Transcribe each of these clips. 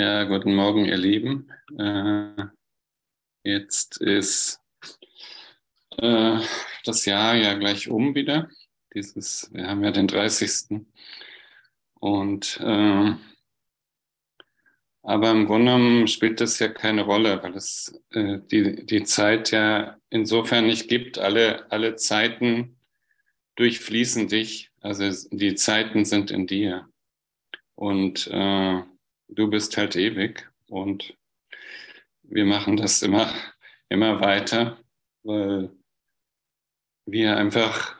Ja, guten Morgen, ihr Lieben. Äh, jetzt ist äh, das Jahr ja gleich um wieder. Dieses, wir haben ja den 30. Und äh, aber im Grunde genommen spielt das ja keine Rolle, weil es äh, die, die Zeit ja insofern nicht gibt. Alle, alle Zeiten durchfließen dich. Also die Zeiten sind in dir. Und äh, du bist halt ewig. Und wir machen das immer, immer weiter, weil wir einfach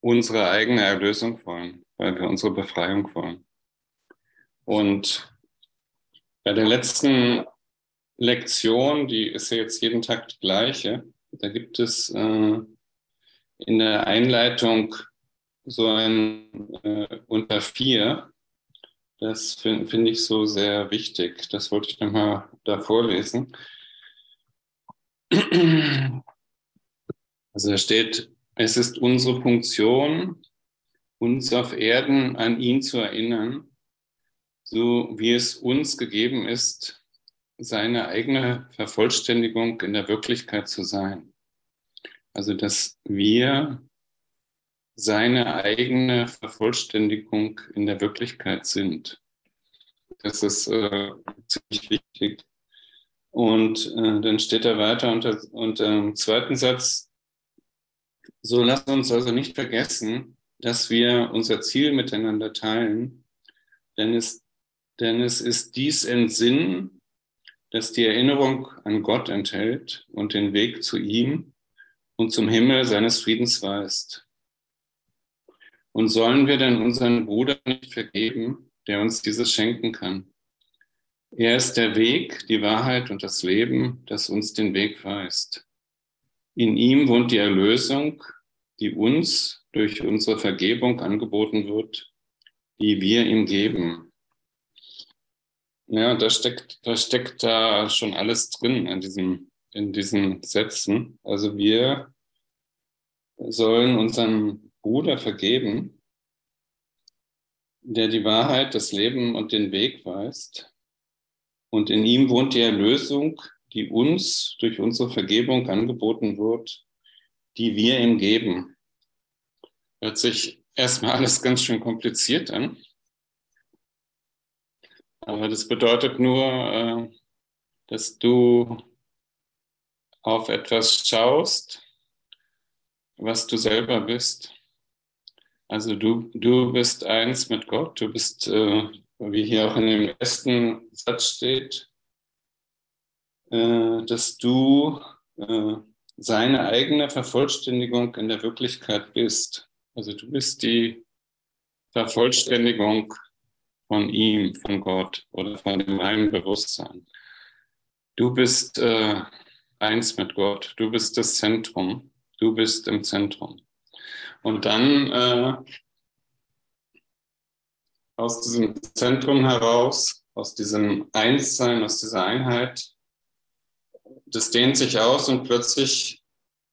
unsere eigene Erlösung wollen, weil wir unsere Befreiung wollen. Und bei der letzten Lektion, die ist ja jetzt jeden Tag die gleiche, da gibt es äh, in der Einleitung so ein äh, unter vier. Das finde find ich so sehr wichtig. Das wollte ich nochmal da vorlesen. Also da steht, es ist unsere Funktion, uns auf Erden an ihn zu erinnern, so wie es uns gegeben ist, seine eigene Vervollständigung in der Wirklichkeit zu sein. Also dass wir seine eigene Vervollständigung in der Wirklichkeit sind. Das ist äh, ziemlich wichtig. Und äh, dann steht er weiter unter, unter dem zweiten Satz, so lasst uns also nicht vergessen, dass wir unser Ziel miteinander teilen, denn es, denn es ist dies Entsinnen, das die Erinnerung an Gott enthält und den Weg zu ihm und zum Himmel seines Friedens weist. Und sollen wir denn unseren Bruder nicht vergeben, der uns dieses schenken kann? Er ist der Weg, die Wahrheit und das Leben, das uns den Weg weist. In ihm wohnt die Erlösung, die uns durch unsere Vergebung angeboten wird, die wir ihm geben. Ja, da steckt, da steckt da schon alles drin in diesem in diesen Sätzen. Also wir sollen unseren Bruder vergeben, der die Wahrheit, das Leben und den Weg weist. Und in ihm wohnt die Erlösung, die uns durch unsere Vergebung angeboten wird, die wir ihm geben. Hört sich erstmal alles ganz schön kompliziert an. Aber das bedeutet nur, äh, dass du auf etwas schaust, was du selber bist. Also du, du bist eins mit Gott, du bist, äh, wie hier auch in dem ersten Satz steht, äh, dass du äh, seine eigene Vervollständigung in der Wirklichkeit bist. Also du bist die Vervollständigung von ihm, von Gott oder von dem einen Bewusstsein. Du bist äh, eins mit Gott. Du bist das Zentrum. Du bist im Zentrum. Und dann äh, aus diesem Zentrum heraus, aus diesem Einssein, aus dieser Einheit, das dehnt sich aus und plötzlich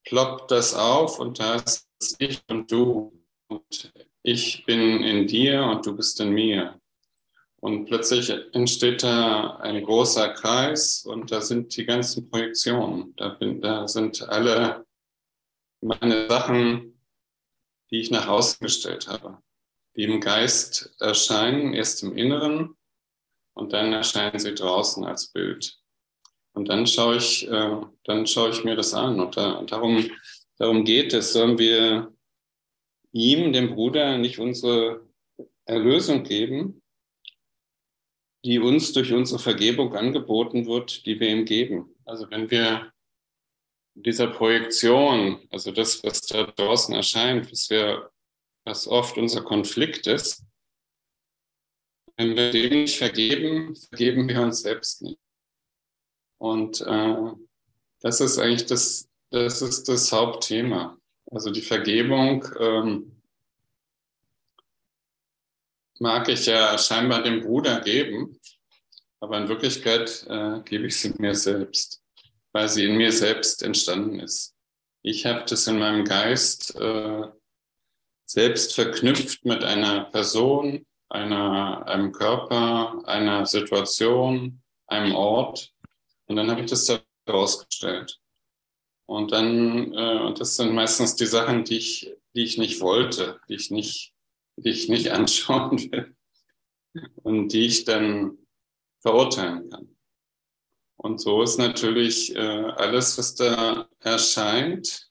ploppt das auf und da ist ich und du und ich bin in dir und du bist in mir. Und plötzlich entsteht da ein großer Kreis und da sind die ganzen Projektionen. Da, bin, da sind alle meine Sachen, die ich nach außen gestellt habe, die im Geist erscheinen, erst im Inneren und dann erscheinen sie draußen als Bild. Und dann schaue ich, äh, dann schaue ich mir das an. Und, da, und darum, darum geht es. Sollen wir ihm, dem Bruder, nicht unsere Erlösung geben, die uns durch unsere Vergebung angeboten wird, die wir ihm geben. Also wenn wir dieser Projektion, also das, was da draußen erscheint, was wir, was oft unser Konflikt ist, wenn wir dem nicht vergeben, vergeben wir uns selbst nicht. Und äh, das ist eigentlich das, das ist das Hauptthema. Also die Vergebung ähm, mag ich ja scheinbar dem Bruder geben, aber in Wirklichkeit äh, gebe ich sie mir selbst, weil sie in mir selbst entstanden ist. Ich habe das in meinem Geist äh, selbst verknüpft mit einer Person, einer, einem Körper, einer Situation, einem Ort. Und dann habe ich das da rausgestellt. Und dann, äh, und das sind meistens die Sachen, die ich, die ich nicht wollte, die ich nicht, die ich nicht anschauen will und die ich dann verurteilen kann. Und so ist natürlich äh, alles, was da erscheint,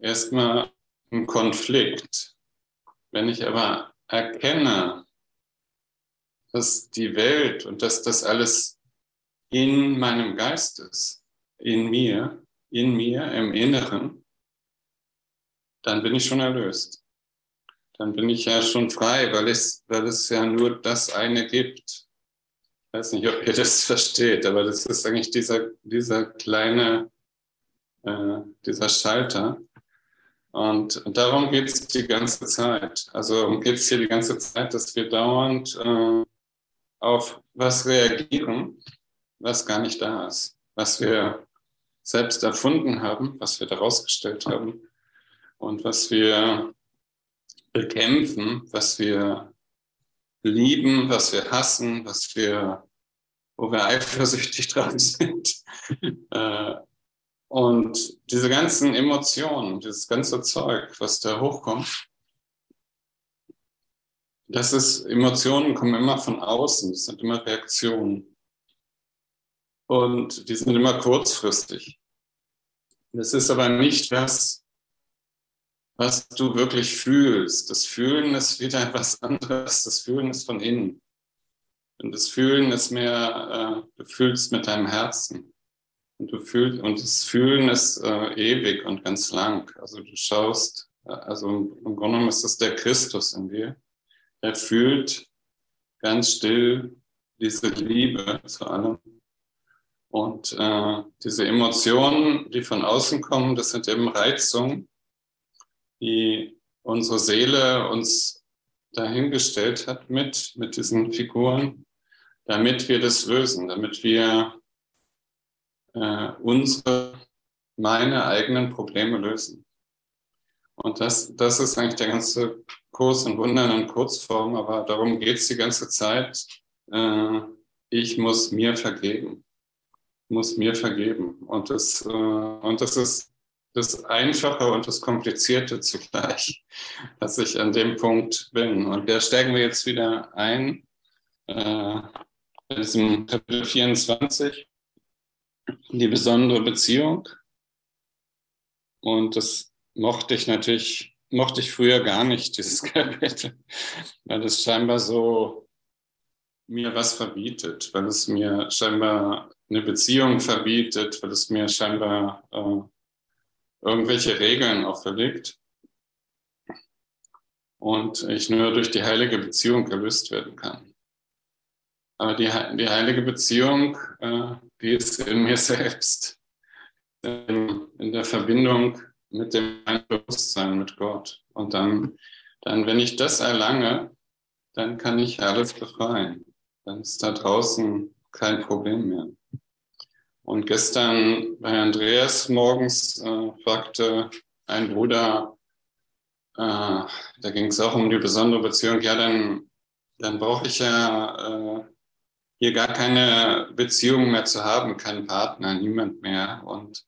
erstmal ein Konflikt. Wenn ich aber erkenne, dass die Welt und dass das alles in meinem Geist ist, in mir, in mir, im Inneren, dann bin ich schon erlöst. Dann bin ich ja schon frei, weil es, weil es ja nur das eine gibt. Ich weiß nicht, ob ihr das versteht, aber das ist eigentlich dieser, dieser kleine, äh, dieser Schalter. Und, darum geht es die ganze Zeit. Also geht es hier die ganze Zeit, dass wir dauernd äh, auf was reagieren, was gar nicht da ist, was wir selbst erfunden haben, was wir daraus gestellt haben und was wir bekämpfen, was wir lieben, was wir hassen, was wir, wo wir eifersüchtig dran sind. Äh, und diese ganzen Emotionen, dieses ganze Zeug, was da hochkommt, das ist, Emotionen kommen immer von außen, das sind immer Reaktionen. Und die sind immer kurzfristig. Das ist aber nicht das, was du wirklich fühlst. Das Fühlen ist wieder etwas anderes. Das Fühlen ist von innen. Und das Fühlen ist mehr, äh, du fühlst mit deinem Herzen. Und du fühlst, und das Fühlen ist äh, ewig und ganz lang. Also du schaust, äh, also im, im Grunde genommen ist es der Christus in dir. Er fühlt ganz still diese Liebe zu allem. Und äh, diese Emotionen, die von außen kommen, das sind eben Reizungen, die unsere Seele uns dahingestellt hat mit, mit diesen Figuren, damit wir das lösen, damit wir äh, unsere, meine eigenen Probleme lösen. Und das, das ist eigentlich der ganze Kurs in Wundern in Kurzform, aber darum geht es die ganze Zeit. Äh, ich muss mir vergeben. Muss mir vergeben. Und das, äh, und das ist das Einfache und das Komplizierte zugleich, dass ich an dem Punkt bin. Und da steigen wir jetzt wieder ein, äh, in diesem Kapitel 24 die besondere Beziehung. Und das mochte ich natürlich, mochte ich früher gar nicht, dieses Kapitel, weil es scheinbar so mir was verbietet, weil es mir scheinbar eine Beziehung verbietet, weil es mir scheinbar äh, irgendwelche Regeln auferlegt und ich nur durch die heilige Beziehung gelöst werden kann. Aber die, die heilige Beziehung, äh, die ist in mir selbst, in, in der Verbindung mit dem Bewusstsein, mit Gott. Und dann, dann, wenn ich das erlange, dann kann ich alles befreien. Dann ist da draußen kein Problem mehr. Und gestern bei Andreas morgens äh, fragte ein Bruder, äh, da ging es auch um die besondere Beziehung, ja, dann, dann brauche ich ja äh, hier gar keine Beziehung mehr zu haben, keinen Partner, niemand mehr. Und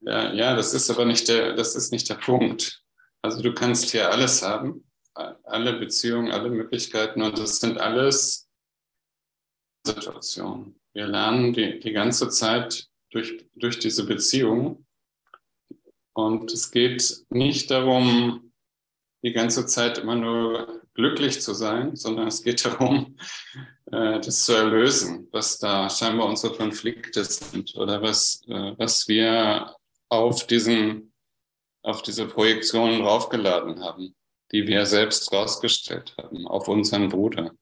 ja, ja, das ist aber nicht der, das ist nicht der Punkt. Also du kannst hier alles haben, alle Beziehungen, alle Möglichkeiten und das sind alles Situationen. Wir lernen die, die ganze Zeit durch, durch diese Beziehung und es geht nicht darum, die ganze Zeit immer nur glücklich zu sein, sondern es geht darum, äh, das zu erlösen, was da scheinbar unsere Konflikte sind oder was, äh, was wir auf diesen, auf diese Projektionen draufgeladen haben, die wir selbst rausgestellt haben, auf unseren Bruder.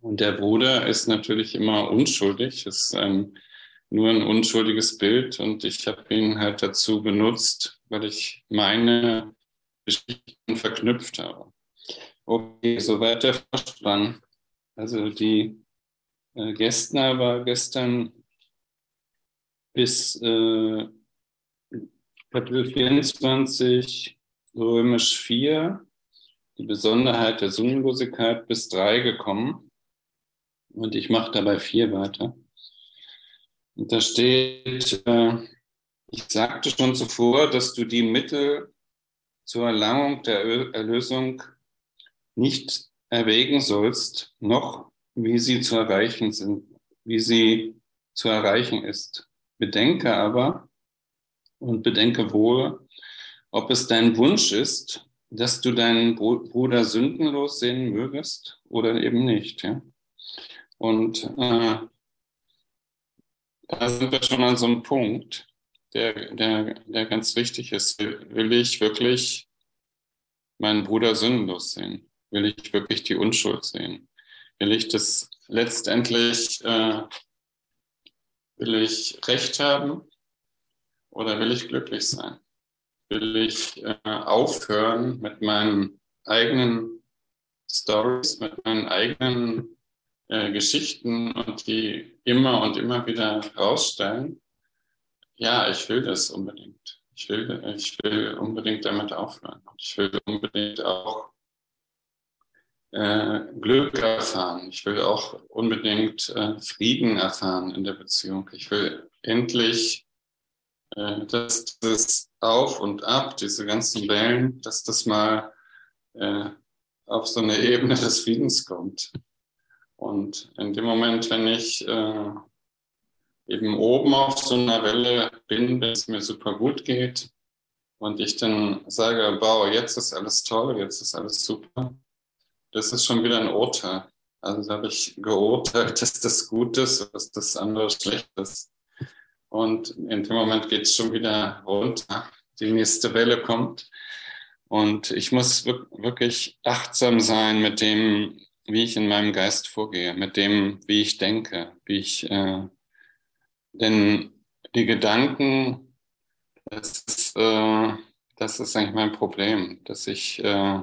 Und der Bruder ist natürlich immer unschuldig, ist ein, nur ein unschuldiges Bild und ich habe ihn halt dazu benutzt, weil ich meine Geschichten verknüpft habe. Okay, soweit der Vorspann. Also die äh, Gestner war gestern bis äh, Kapitel 24, Römisch 4, die Besonderheit der Sinnlosigkeit bis drei gekommen. Und ich mache dabei vier weiter. Und da steht, äh, ich sagte schon zuvor, dass du die Mittel zur Erlangung der Erlösung nicht erwägen sollst, noch wie sie zu erreichen sind, wie sie zu erreichen ist. Bedenke aber und bedenke wohl, ob es dein Wunsch ist, dass du deinen Bruder sündenlos sehen mögest oder eben nicht. Ja? Und äh, da sind wir schon an so einem Punkt, der, der, der ganz wichtig ist. Will ich wirklich meinen Bruder sündenlos sehen? Will ich wirklich die Unschuld sehen? Will ich das letztendlich, äh, will ich Recht haben oder will ich glücklich sein? Will ich äh, aufhören mit meinen eigenen Stories, mit meinen eigenen äh, Geschichten und die immer und immer wieder rausstellen? Ja, ich will das unbedingt. Ich will, ich will unbedingt damit aufhören. Ich will unbedingt auch äh, Glück erfahren. Ich will auch unbedingt äh, Frieden erfahren in der Beziehung. Ich will endlich, äh, dass das Auf und Ab, diese ganzen Wellen, dass das mal äh, auf so eine Ebene des Friedens kommt. Und in dem Moment, wenn ich äh, eben oben auf so einer Welle bin, wenn es mir super gut geht und ich dann sage, wow, jetzt ist alles toll, jetzt ist alles super, das ist schon wieder ein Urteil. Also da habe ich geurteilt, dass das gut ist, dass das andere schlecht ist. Und in dem Moment geht es schon wieder runter. Die nächste Welle kommt. Und ich muss wirklich achtsam sein mit dem, wie ich in meinem Geist vorgehe, mit dem, wie ich denke, wie ich, äh, denn die Gedanken, das ist, äh, das ist eigentlich mein Problem, dass ich äh,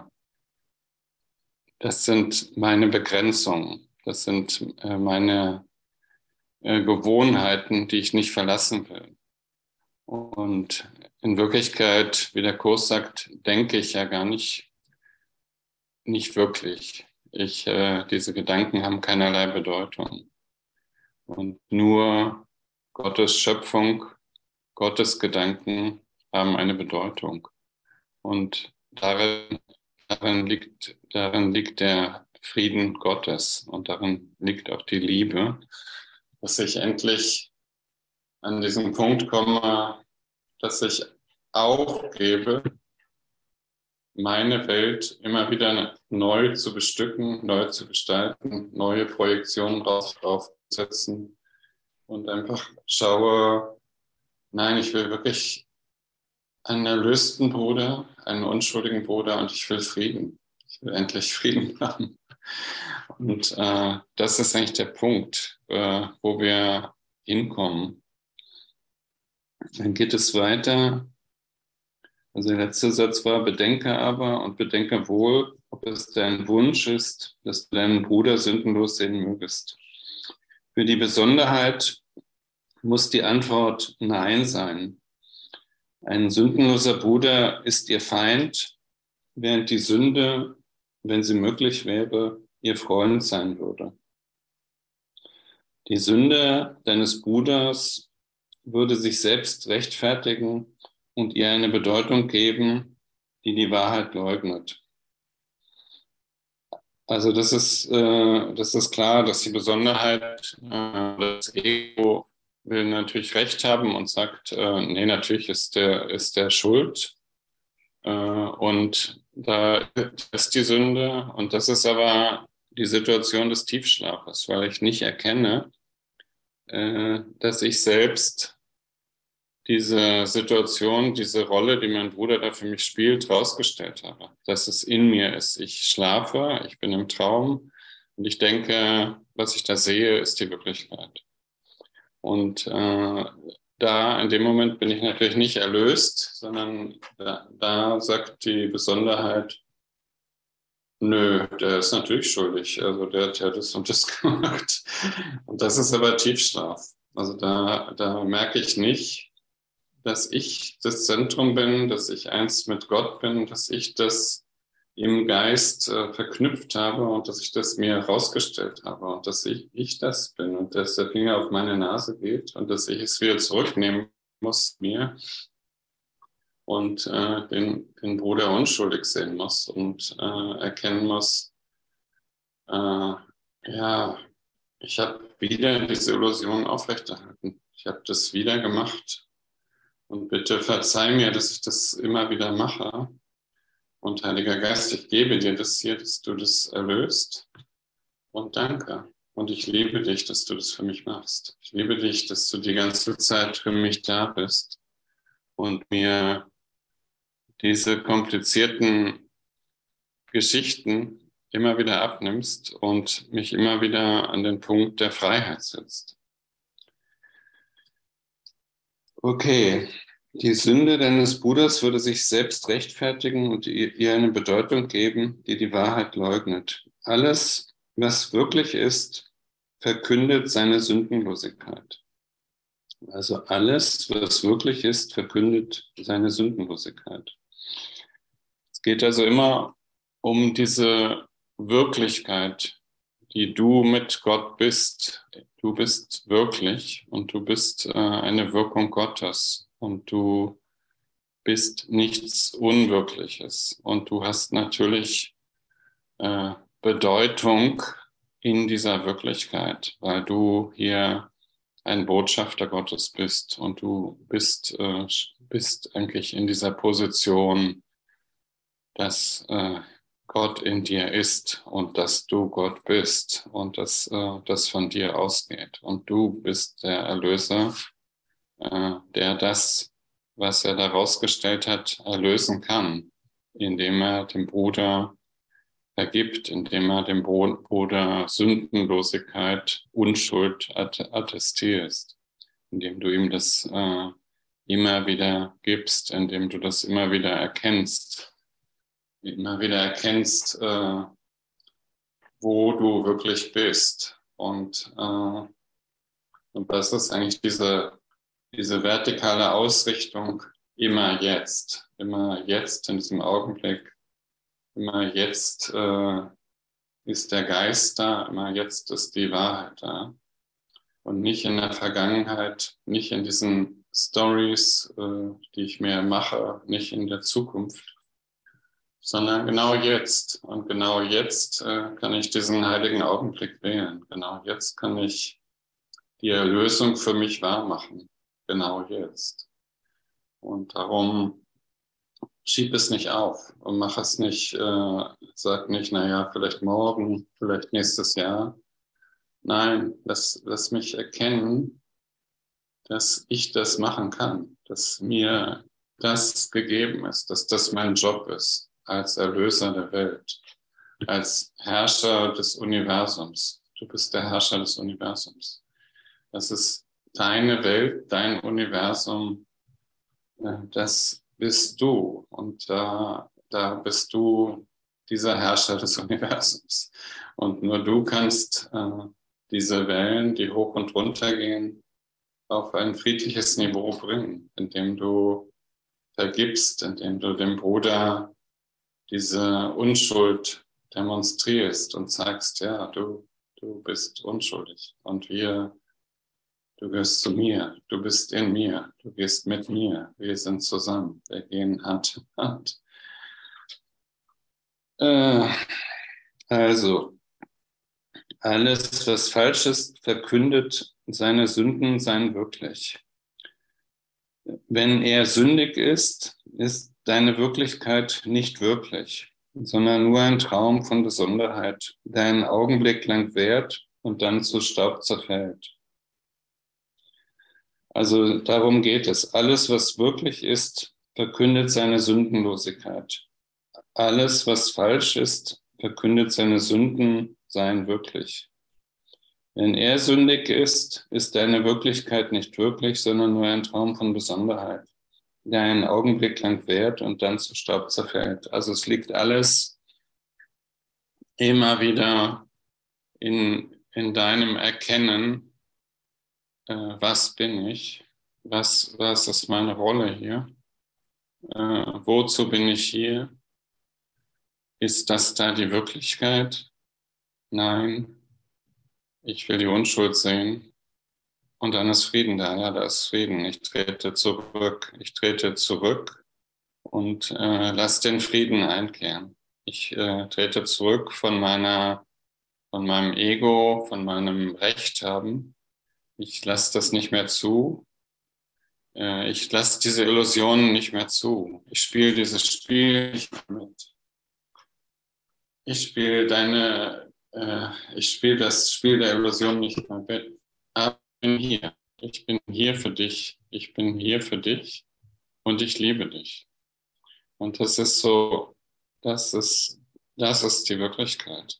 das sind meine Begrenzungen, das sind äh, meine äh, Gewohnheiten, die ich nicht verlassen will. Und in Wirklichkeit, wie der Kurs sagt, denke ich ja gar nicht, nicht wirklich. Ich, äh, diese Gedanken haben keinerlei Bedeutung. Und nur Gottes Schöpfung, Gottes Gedanken haben eine Bedeutung. Und darin darin liegt, darin liegt der Frieden Gottes und darin liegt auch die Liebe, dass ich endlich an diesen Punkt komme, dass ich aufgebe, meine Welt immer wieder neu zu bestücken, neu zu gestalten, neue Projektionen draufzusetzen und einfach schaue, nein, ich will wirklich einen erlösten Bruder, einen unschuldigen Bruder und ich will Frieden. Ich will endlich Frieden haben. Und äh, das ist eigentlich der Punkt, äh, wo wir hinkommen. Dann geht es weiter. Also der letzte Satz war, bedenke aber und bedenke wohl, ob es dein Wunsch ist, dass du deinen Bruder sündenlos sehen mögest. Für die Besonderheit muss die Antwort Nein sein. Ein sündenloser Bruder ist ihr Feind, während die Sünde, wenn sie möglich wäre, ihr Freund sein würde. Die Sünde deines Bruders würde sich selbst rechtfertigen und ihr eine Bedeutung geben, die die Wahrheit leugnet. Also das ist, äh, das ist klar, dass die Besonderheit, äh, das Ego will natürlich Recht haben und sagt, äh, nee, natürlich ist der, ist der schuld. Äh, und da ist die Sünde. Und das ist aber die Situation des Tiefschlafes, weil ich nicht erkenne, äh, dass ich selbst diese Situation, diese Rolle, die mein Bruder da für mich spielt, rausgestellt habe. Dass es in mir ist. Ich schlafe, ich bin im Traum und ich denke, was ich da sehe, ist die Wirklichkeit. Und äh, da in dem Moment bin ich natürlich nicht erlöst, sondern da, da sagt die Besonderheit, nö, der ist natürlich schuldig. Also der hat ja das und das gemacht. Und das ist aber Tiefschlaf. Also da, da merke ich nicht, dass ich das Zentrum bin, dass ich eins mit Gott bin, dass ich das im Geist äh, verknüpft habe und dass ich das mir herausgestellt habe und dass ich, ich das bin und dass der Finger auf meine Nase geht und dass ich es wieder zurücknehmen muss mir und äh, den, den Bruder unschuldig sehen muss und äh, erkennen muss, äh, ja, ich habe wieder diese Illusion aufrechterhalten. Ich habe das wieder gemacht und bitte verzeih mir, dass ich das immer wieder mache. Und Heiliger Geist, ich gebe dir das hier, dass du das erlöst. Und danke. Und ich liebe dich, dass du das für mich machst. Ich liebe dich, dass du die ganze Zeit für mich da bist und mir diese komplizierten Geschichten immer wieder abnimmst und mich immer wieder an den Punkt der Freiheit setzt. Okay, die Sünde deines Bruders würde sich selbst rechtfertigen und ihr eine Bedeutung geben, die die Wahrheit leugnet. Alles, was wirklich ist, verkündet seine Sündenlosigkeit. Also alles, was wirklich ist, verkündet seine Sündenlosigkeit. Es geht also immer um diese Wirklichkeit, die du mit Gott bist. Du bist wirklich und du bist äh, eine Wirkung Gottes. Und du bist nichts Unwirkliches. Und du hast natürlich äh, Bedeutung in dieser Wirklichkeit, weil du hier ein Botschafter Gottes bist. Und du bist, äh, bist eigentlich in dieser Position, dass äh, Gott in dir ist und dass du Gott bist und dass äh, das von dir ausgeht. Und du bist der Erlöser äh, der das, was er da rausgestellt hat, erlösen kann, indem er dem Bruder ergibt, indem er dem Bruder Sündenlosigkeit, Unschuld attestierst, indem du ihm das äh, immer wieder gibst, indem du das immer wieder erkennst, immer wieder erkennst, äh, wo du wirklich bist. Und, äh, und das ist eigentlich diese diese vertikale Ausrichtung immer jetzt, immer jetzt in diesem Augenblick, immer jetzt äh, ist der Geist da, immer jetzt ist die Wahrheit da. Und nicht in der Vergangenheit, nicht in diesen Stories, äh, die ich mir mache, nicht in der Zukunft, sondern genau jetzt. Und genau jetzt äh, kann ich diesen heiligen Augenblick wählen. Genau jetzt kann ich die Erlösung für mich wahr machen genau jetzt. Und darum schieb es nicht auf und mach es nicht, äh, sag nicht, naja, vielleicht morgen, vielleicht nächstes Jahr. Nein, lass, lass mich erkennen, dass ich das machen kann, dass mir das gegeben ist, dass das mein Job ist als Erlöser der Welt, als Herrscher des Universums. Du bist der Herrscher des Universums. Das ist deine Welt, dein Universum, äh, das bist du. Und da, da bist du dieser Herrscher des Universums. Und nur du kannst äh, diese Wellen, die hoch und runter gehen, auf ein friedliches Niveau bringen, indem du vergibst, indem du dem Bruder diese Unschuld demonstrierst und sagst, ja, du, du bist unschuldig. Und wir Du gehörst zu mir, du bist in mir, du gehst mit mir, wir sind zusammen, wir gehen Hand in Hand. Äh, also, alles, was falsch ist, verkündet seine Sünden seien wirklich. Wenn er sündig ist, ist deine Wirklichkeit nicht wirklich, sondern nur ein Traum von Besonderheit, der einen Augenblick lang währt und dann zu Staub zerfällt. Also darum geht es. Alles, was wirklich ist, verkündet seine Sündenlosigkeit. Alles, was falsch ist, verkündet seine Sünden seien wirklich. Wenn er sündig ist, ist deine Wirklichkeit nicht wirklich, sondern nur ein Traum von Besonderheit, der einen Augenblick lang währt und dann zu Staub zerfällt. Also es liegt alles immer wieder in, in deinem Erkennen, äh, was bin ich, was, was ist meine Rolle hier, äh, wozu bin ich hier Ist das da die Wirklichkeit? Nein. Ich will die Unschuld sehen. Und dann ist Frieden da. Ja, da ist Frieden. Ich trete zurück. Ich trete zurück und äh, lass den Frieden einkehren. Ich äh, trete zurück von meiner, von meinem Ego, von meinem Recht haben. Ich lasse das nicht mehr zu. Äh, ich lasse diese Illusionen nicht mehr zu. Ich spiele dieses Spiel nicht mit. Ich spiele deine, äh, ich spiele das Spiel der Illusion nicht mehr mit. Aber bin hier. Ich bin hier für dich. Ich bin hier für dich und ich liebe dich. Und das ist so, das ist, das ist die Wirklichkeit.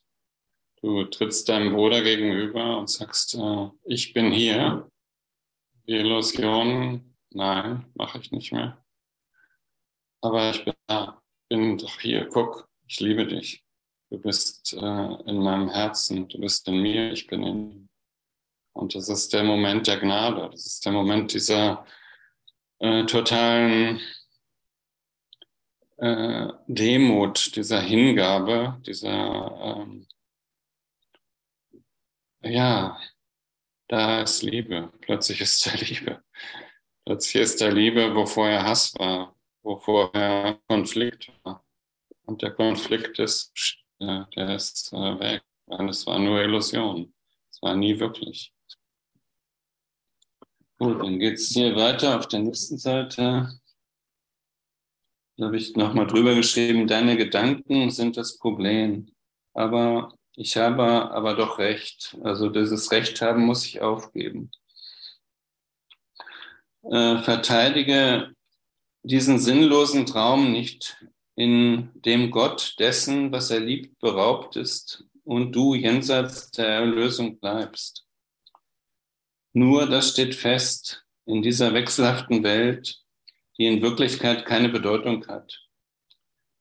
Du trittst deinem Bruder gegenüber und sagst, äh, ich bin hier. Die Illusion, nein, mache ich nicht mehr. Aber ich bin da, bin doch hier, guck, ich liebe dich. Du bist äh, in meinem Herzen, du bist in mir, ich bin in dir. Und das ist der Moment der Gnade, das ist der Moment dieser äh, totalen äh, Demut, dieser Hingabe, dieser, ähm, ja, da ist Liebe, plötzlich ist da Liebe. Plötzlich ist da Liebe, wo vorher Hass war, wo vorher Konflikt war. Und der Konflikt ist, äh, der ist äh, weg, weil es war nur Illusion. Es war nie wirklich. Gut, dann geht es hier weiter auf der nächsten Seite. Da habe ich nochmal drüber geschrieben, deine Gedanken sind das Problem. Aber ich habe aber doch Recht. Also dieses Recht haben muss ich aufgeben. Äh, verteidige diesen sinnlosen Traum nicht, in dem Gott dessen, was er liebt, beraubt ist und du jenseits der Erlösung bleibst. Nur das steht fest in dieser wechselhaften Welt, die in Wirklichkeit keine Bedeutung hat.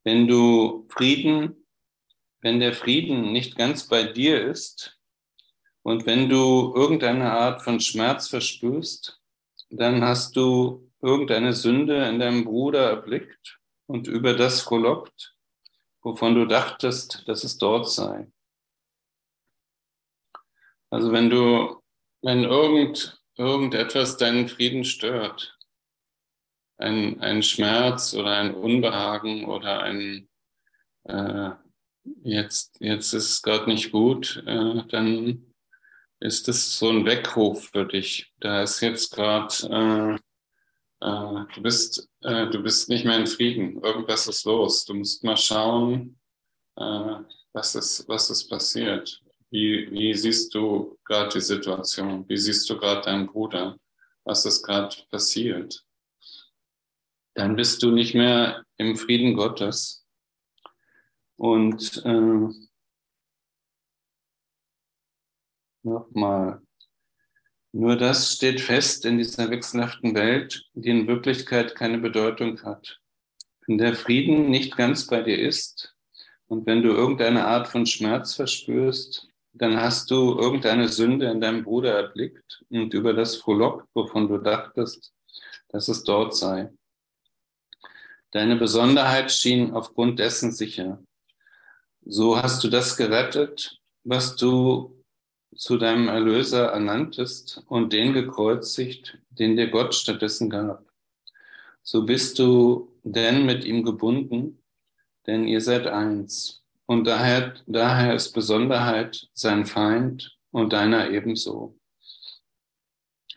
Wenn du Frieden, wenn der Frieden nicht ganz bei dir ist und wenn du irgendeine Art von Schmerz verspürst, dann hast du irgendeine Sünde in deinem Bruder erblickt und über das frohlockt, wovon du dachtest, dass es dort sei. Also wenn du, wenn irgend, irgendetwas deinen Frieden stört, ein, ein Schmerz oder ein Unbehagen oder ein äh, jetzt, jetzt ist es gerade nicht gut, äh, dann ist es so ein Weckruf für dich. Da ist jetzt gerade, äh, äh, du, bist, äh, du bist nicht mehr in Frieden. Irgendwas ist los. Du musst mal schauen, äh, was, ist, was ist passiert. Wie, wie siehst du gerade die Situation? Wie siehst du gerade deinen Bruder? Was ist gerade passiert? dann bist du nicht mehr im Frieden Gottes. Und äh, nochmal, nur das steht fest in dieser wechselhaften Welt, die in Wirklichkeit keine Bedeutung hat. Wenn der Frieden nicht ganz bei dir ist und wenn du irgendeine Art von Schmerz verspürst, dann hast du irgendeine Sünde in deinem Bruder erblickt und über das frohlockt, wovon du dachtest, dass es dort sei. Deine Besonderheit schien aufgrund dessen sicher. So hast du das gerettet, was du zu deinem Erlöser ernanntest und den gekreuzigt, den dir Gott stattdessen gab. So bist du denn mit ihm gebunden, denn ihr seid eins. Und daher, daher ist Besonderheit sein Feind und deiner ebenso.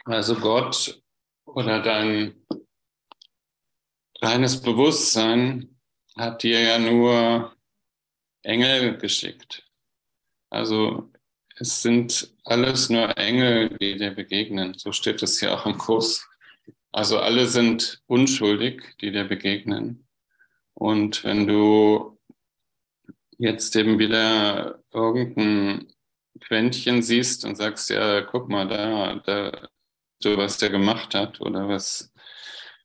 Also Gott oder dein Reines Bewusstsein hat dir ja nur Engel geschickt. Also es sind alles nur Engel, die dir begegnen. So steht es ja auch im Kurs. Also alle sind unschuldig, die dir begegnen. Und wenn du jetzt eben wieder irgendein Quäntchen siehst und sagst, ja, guck mal da, da, so was der gemacht hat oder was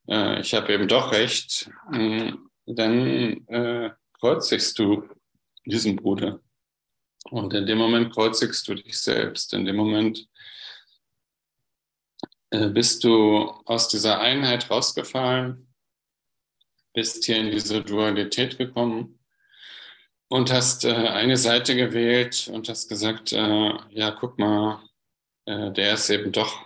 äh, ich habe eben doch recht, äh, dann äh, kreuzigst du diesen Bruder. Und in dem Moment kreuzigst du dich selbst. In dem Moment äh, bist du aus dieser Einheit rausgefallen, bist hier in diese Dualität gekommen und hast äh, eine Seite gewählt und hast gesagt, äh, ja, guck mal, äh, der ist eben doch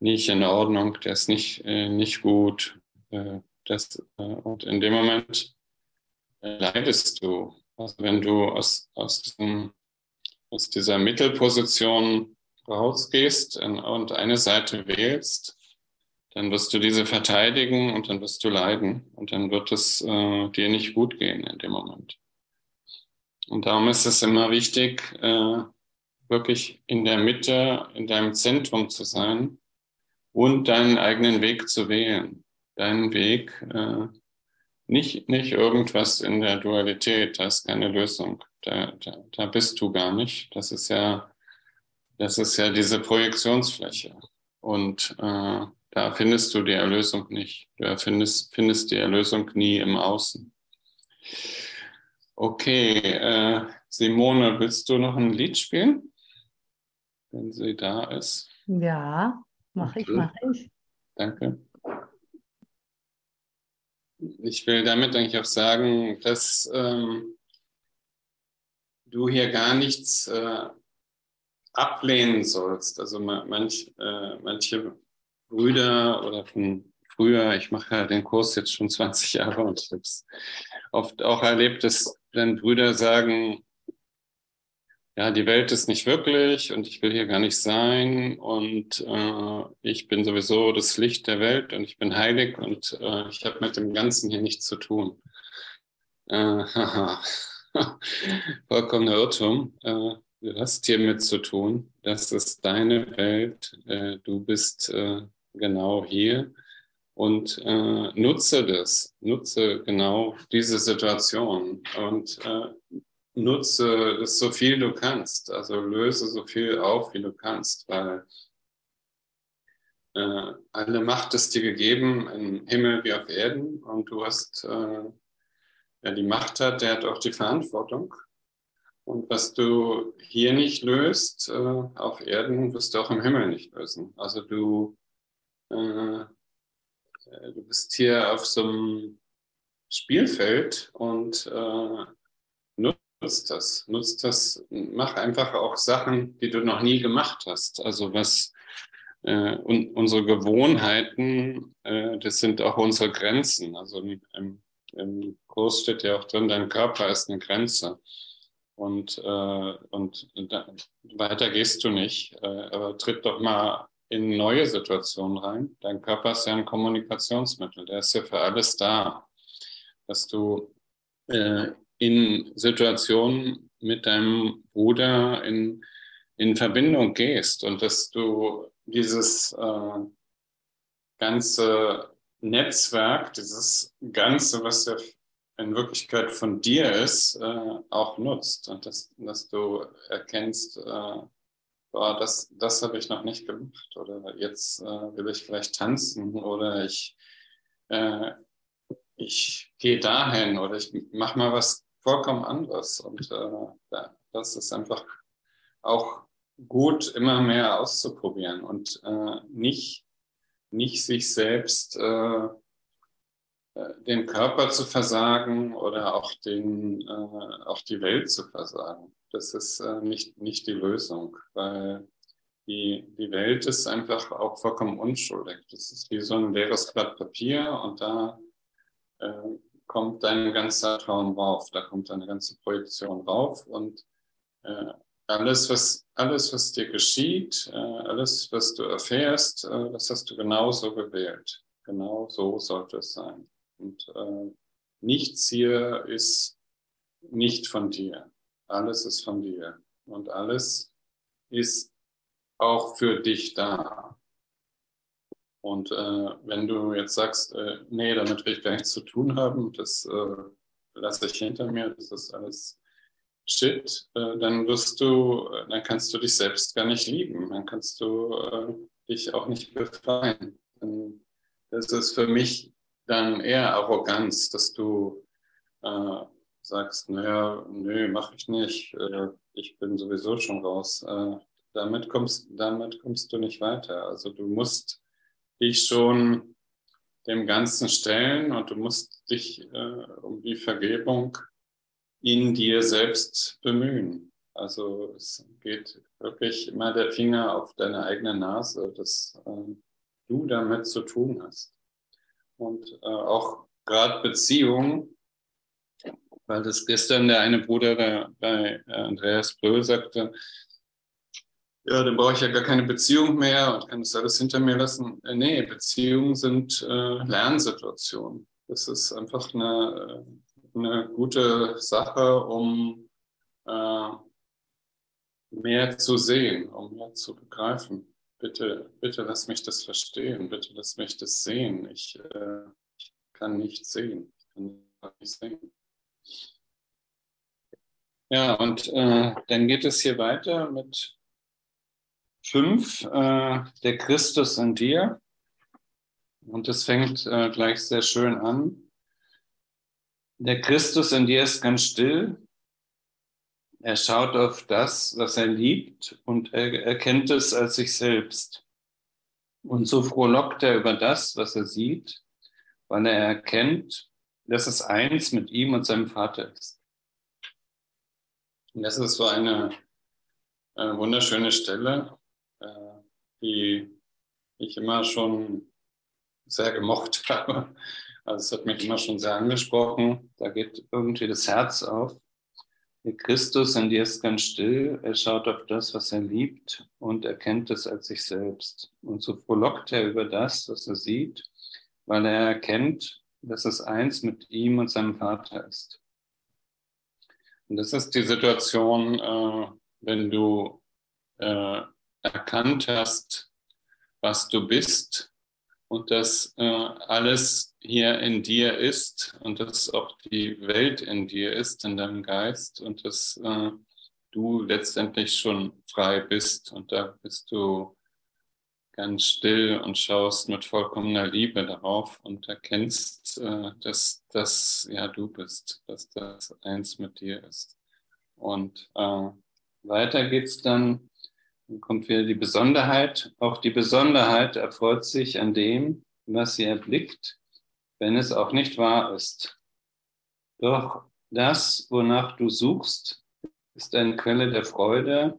nicht in Ordnung, der ist nicht, äh, nicht gut. Äh, das, äh, und in dem Moment leidest du. Also wenn du aus, aus, diesem, aus dieser Mittelposition rausgehst und eine Seite wählst, dann wirst du diese verteidigen und dann wirst du leiden und dann wird es äh, dir nicht gut gehen in dem Moment. Und darum ist es immer wichtig, äh, wirklich in der Mitte, in deinem Zentrum zu sein und deinen eigenen Weg zu wählen. Deinen Weg, äh, nicht, nicht irgendwas in der Dualität, da ist keine Lösung. Da, da, da bist du gar nicht. Das ist ja, das ist ja diese Projektionsfläche. Und äh, da findest du die Erlösung nicht. Du findest, findest die Erlösung nie im Außen. Okay, äh, Simone, willst du noch ein Lied spielen? Wenn sie da ist. Ja, mache ich, mache ich. Danke. Ich will damit eigentlich auch sagen, dass ähm, du hier gar nichts äh, ablehnen sollst. Also manch, äh, manche Brüder oder von früher, ich mache ja den Kurs jetzt schon 20 Jahre und ich habe es oft auch erlebt, dass dann Brüder sagen, ja, die Welt ist nicht wirklich und ich will hier gar nicht sein und äh, ich bin sowieso das Licht der Welt und ich bin heilig und äh, ich habe mit dem Ganzen hier nichts zu tun. Äh, Vollkommener Irrtum. Äh, du hast hiermit zu tun. Das ist deine Welt. Äh, du bist äh, genau hier und äh, nutze das, nutze genau diese Situation und äh, nutze das so viel du kannst, also löse so viel auf, wie du kannst, weil äh, alle Macht ist dir gegeben im Himmel wie auf Erden und du hast, äh, wer die Macht hat, der hat auch die Verantwortung. Und was du hier nicht löst, äh, auf Erden, wirst du auch im Himmel nicht lösen. Also du äh, du bist hier auf so einem Spielfeld und äh, nutzt das. Nutzt das, mach einfach auch Sachen, die du noch nie gemacht hast. Also was äh, und unsere Gewohnheiten, äh, das sind auch unsere Grenzen. Also im, im Kurs steht ja auch drin, dein Körper ist eine Grenze. Und, äh, und da, weiter gehst du nicht. Äh, aber tritt doch mal in neue Situationen rein. Dein Körper ist ja ein Kommunikationsmittel, der ist ja für alles da. Dass du äh, in Situationen mit deinem Bruder in, in Verbindung gehst und dass du dieses äh, ganze Netzwerk, dieses Ganze, was ja in Wirklichkeit von dir ist, äh, auch nutzt und dass, dass du erkennst, äh, boah, das, das habe ich noch nicht gemacht oder jetzt äh, will ich vielleicht tanzen oder ich, äh, ich gehe dahin oder ich mache mal was vollkommen anderes und äh, das ist einfach auch gut, immer mehr auszuprobieren und äh, nicht, nicht sich selbst äh, äh, den Körper zu versagen oder auch, den, äh, auch die Welt zu versagen. Das ist äh, nicht, nicht die Lösung, weil die, die Welt ist einfach auch vollkommen unschuldig. Das ist wie so ein leeres Blatt Papier und da äh, kommt dein ganzer Traum rauf, da kommt deine ganze Projektion rauf und äh, alles, was, alles, was dir geschieht, äh, alles, was du erfährst, äh, das hast du genauso gewählt. Genau so sollte es sein. Und äh, nichts hier ist nicht von dir. Alles ist von dir. Und alles ist auch für dich da. Und äh, wenn du jetzt sagst, äh, nee, damit will ich gar nichts zu tun haben, das äh, lasse ich hinter mir, das ist alles Shit, äh, dann wirst du, dann kannst du dich selbst gar nicht lieben, dann kannst du äh, dich auch nicht befreien. Das ist für mich dann eher Arroganz, dass du äh, sagst, naja, nö, mach ich nicht, äh, ich bin sowieso schon raus. Äh, damit, kommst, damit kommst du nicht weiter. Also du musst dich schon dem Ganzen stellen und du musst dich äh, um die Vergebung in dir selbst bemühen. Also es geht wirklich immer der Finger auf deine eigene Nase, dass du damit zu tun hast. Und auch gerade Beziehungen, weil das gestern der eine Bruder bei, bei äh, Andreas Bröll sagte, ja, dann brauche ich ja gar keine Beziehung mehr und kann das alles hinter mir lassen. Äh, nee, Beziehungen sind äh, Lernsituationen. Das ist einfach eine, eine gute Sache, um äh, mehr zu sehen, um mehr zu begreifen. Bitte, bitte lass mich das verstehen, bitte lass mich das sehen. Ich, äh, ich kann nicht sehen, ich kann nicht sehen. Ja, und äh, dann geht es hier weiter mit fünf, äh, der Christus in dir. Und es fängt äh, gleich sehr schön an. Der Christus in dir ist ganz still. Er schaut auf das, was er liebt und er erkennt es als sich selbst. Und so frohlockt er über das, was er sieht, weil er erkennt, dass es eins mit ihm und seinem Vater ist. Und das ist so eine, äh, wunderschöne Stelle, äh, die ich immer schon sehr gemocht habe. Also es hat mich immer schon sehr angesprochen. Da geht irgendwie das Herz auf. Christus in dir ist ganz still. Er schaut auf das, was er liebt und erkennt es als sich selbst. Und so frohlockt er über das, was er sieht, weil er erkennt, dass es eins mit ihm und seinem Vater ist. Und das ist die Situation, äh, wenn du äh, erkannt hast, was du bist und dass äh, alles hier in dir ist und dass auch die Welt in dir ist, in deinem Geist und dass äh, du letztendlich schon frei bist und da bist du ganz still und schaust mit vollkommener Liebe darauf und erkennst, äh, dass das ja du bist, dass das eins mit dir ist. Und äh, weiter geht's dann dann kommt wieder die Besonderheit. Auch die Besonderheit erfreut sich an dem, was sie erblickt, wenn es auch nicht wahr ist. Doch das, wonach du suchst, ist eine Quelle der Freude,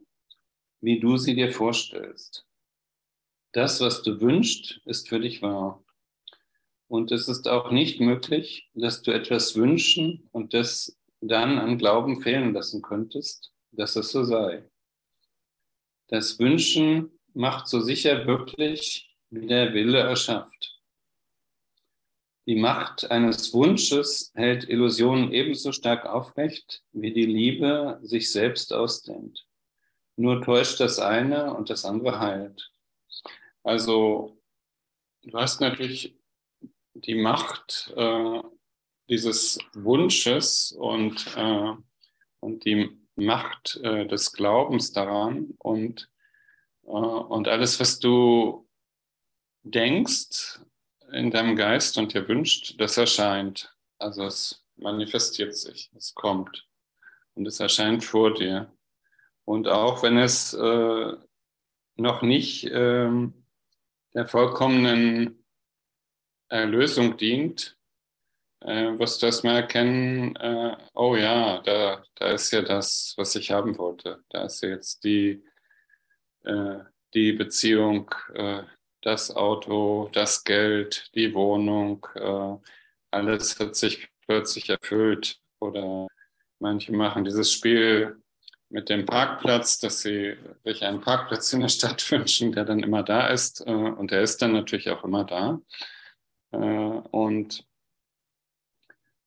wie du sie dir vorstellst. Das, was du wünschst, ist für dich wahr. Und es ist auch nicht möglich, dass du etwas wünschen und das dann an Glauben fehlen lassen könntest, dass es so sei. Das Wünschen macht so sicher wirklich, wie der Wille erschafft. Die Macht eines Wunsches hält Illusionen ebenso stark aufrecht, wie die Liebe sich selbst ausdehnt. Nur täuscht das eine und das andere heilt. Also du hast natürlich die Macht äh, dieses Wunsches und, äh, und die Macht äh, des Glaubens daran und, äh, und alles, was du denkst in deinem Geist und dir wünscht, das erscheint. Also es manifestiert sich, es kommt und es erscheint vor dir. Und auch wenn es äh, noch nicht ähm, der vollkommenen Erlösung dient, äh, wirst du erstmal erkennen, äh, oh ja, da, da ist ja das, was ich haben wollte. Da ist ja jetzt die, äh, die Beziehung, äh, das Auto, das Geld, die Wohnung, äh, alles hat sich plötzlich erfüllt. Oder manche machen dieses Spiel mit dem Parkplatz, dass sie sich einen Parkplatz in der Stadt wünschen, der dann immer da ist. Äh, und der ist dann natürlich auch immer da. Und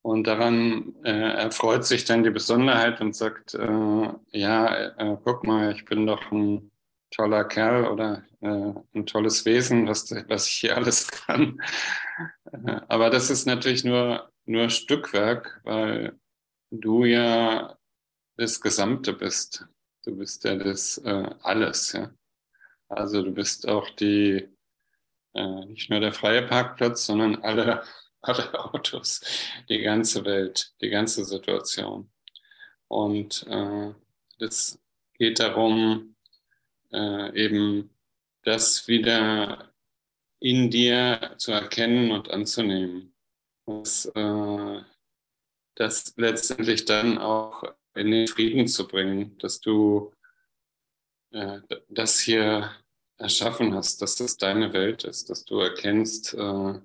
und daran äh, erfreut sich dann die Besonderheit und sagt, äh, ja, äh, guck mal, ich bin doch ein toller Kerl oder äh, ein tolles Wesen, was, was ich hier alles kann. Äh, aber das ist natürlich nur, nur Stückwerk, weil du ja das Gesamte bist. Du bist ja das äh, alles. Ja? Also du bist auch die, nicht nur der freie Parkplatz, sondern alle alle Autos, die ganze Welt, die ganze Situation. Und äh, es geht darum, äh, eben das wieder in dir zu erkennen und anzunehmen. Äh, das letztendlich dann auch in den Frieden zu bringen, dass du äh, das hier erschaffen hast, dass das deine Welt ist, dass du erkennst, äh,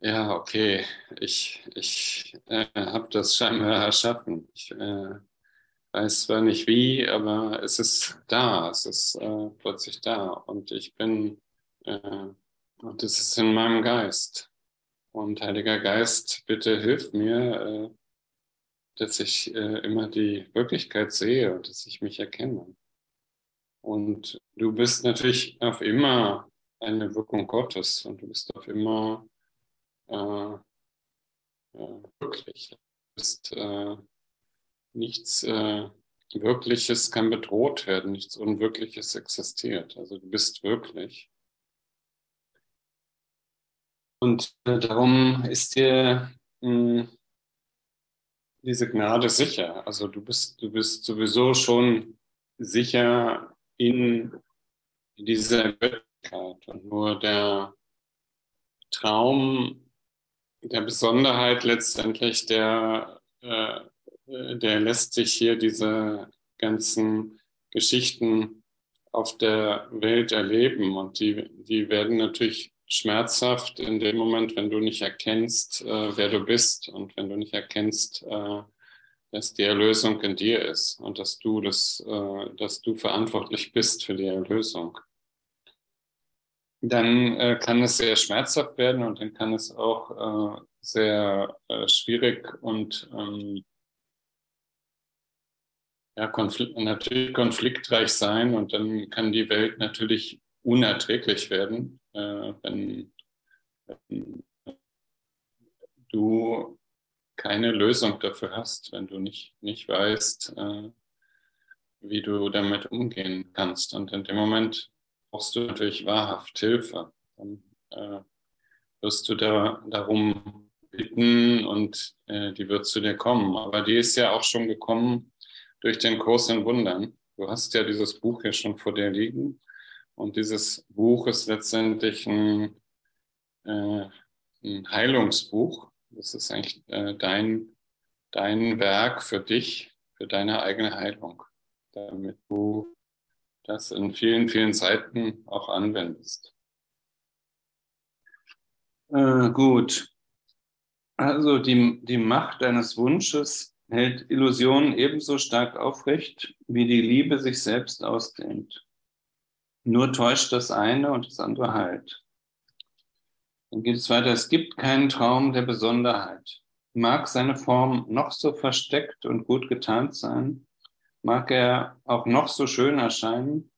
ja, okay, ich, ich äh, habe das scheinbar erschaffen. Ich äh, weiß zwar nicht wie, aber es ist da, es ist äh, plötzlich da und ich bin, äh, und es ist in meinem Geist. Und Heiliger Geist, bitte hilf mir, äh, dass ich äh, immer die Wirklichkeit sehe und dass ich mich erkenne. Und du bist natürlich auf immer eine Wirkung Gottes und du bist auf immer äh, wirklich. Du bist äh, nichts äh, Wirkliches kann bedroht werden, nichts Unwirkliches existiert. Also du bist wirklich. Und äh, darum ist dir mh, hm, diese Gnade sicher. Also du bist, du bist sowieso schon sicher in dieser Göttlichkeit. Und nur der Traum der Besonderheit letztendlich, der, äh, der lässt sich hier diese ganzen Geschichten auf der Welt erleben. Und die, die werden natürlich schmerzhaft in dem Moment, wenn du nicht erkennst, äh, wer du bist und wenn du nicht erkennst, äh, dass die Erlösung in dir ist und dass du das, äh, dass du verantwortlich bist für die Erlösung. Dann äh, kann es sehr schmerzhaft werden und dann kann es auch äh, sehr äh, schwierig und ähm, ja, konfl natürlich konfliktreich sein und dann kann die Welt natürlich unerträglich werden, äh, wenn, wenn du keine Lösung dafür hast, wenn du nicht, nicht weißt, äh, wie du damit umgehen kannst. Und in dem Moment brauchst du natürlich wahrhaft Hilfe. Dann äh, wirst du da, darum bitten und äh, die wird zu dir kommen. Aber die ist ja auch schon gekommen durch den Kurs in Wundern. Du hast ja dieses Buch hier schon vor dir liegen. Und dieses Buch ist letztendlich ein, äh, ein Heilungsbuch. Das ist eigentlich äh, dein, dein Werk für dich, für deine eigene Heilung, damit du das in vielen, vielen Zeiten auch anwendest. Äh, gut. Also die, die Macht deines Wunsches hält Illusionen ebenso stark aufrecht, wie die Liebe sich selbst ausdehnt. Nur täuscht das eine und das andere heilt. Dann geht es weiter. Es gibt keinen Traum der Besonderheit. Mag seine Form noch so versteckt und gut getarnt sein, mag er auch noch so schön erscheinen,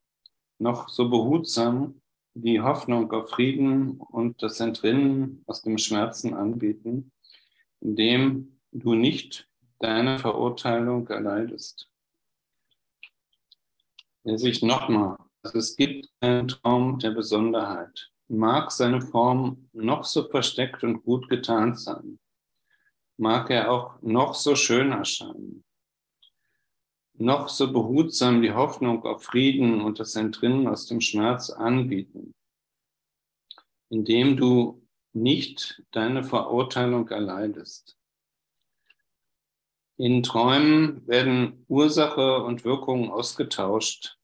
noch so behutsam die Hoffnung auf Frieden und das Entrinnen aus dem Schmerzen anbieten, indem du nicht deine Verurteilung erleidest. Er sich nochmal, also es gibt keinen Traum der Besonderheit. Mag seine Form noch so versteckt und gut getan sein, mag er auch noch so schön erscheinen, noch so behutsam die Hoffnung auf Frieden und das Entrinnen aus dem Schmerz anbieten, indem du nicht deine Verurteilung erleidest. In Träumen werden Ursache und Wirkung ausgetauscht,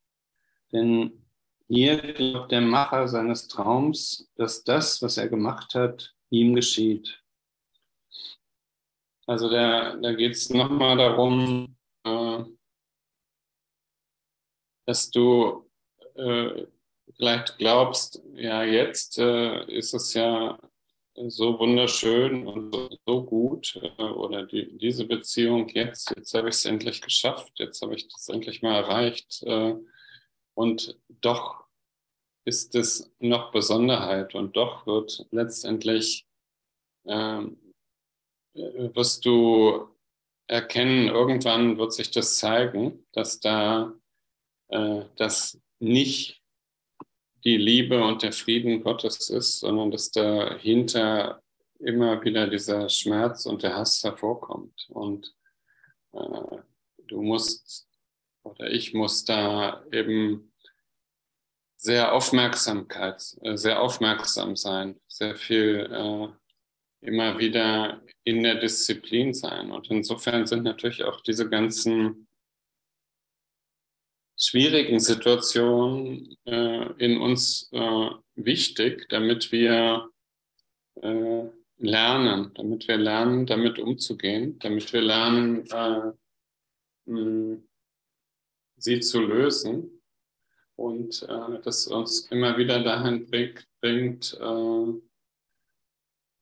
denn hier glaubt der Macher seines Traums, dass das, was er gemacht hat, ihm geschieht. Also da, da geht es nochmal darum, äh, dass du äh, vielleicht glaubst, ja, jetzt äh, ist es ja so wunderschön und so, so gut äh, oder die, diese Beziehung jetzt, jetzt habe ich es endlich geschafft, jetzt habe ich das endlich mal erreicht äh, und doch ist es noch Besonderheit und doch wird letztendlich, ähm, wirst du erkennen, irgendwann wird sich das zeigen, dass da äh, das nicht die Liebe und der Frieden Gottes ist, sondern dass dahinter immer wieder dieser Schmerz und der Hass hervorkommt. Und äh, du musst oder ich muss da eben sehr Aufmerksamkeit, äh, sehr aufmerksam sein, sehr viel äh, immer wieder in der Disziplin sein. Und insofern sind natürlich auch diese ganzen schwierigen Situationen äh, in uns äh, wichtig, damit wir äh, lernen, damit wir lernen, damit umzugehen, damit wir lernen, äh, mh, sie zu lösen und äh, das uns immer wieder dahin bringt, bringt äh,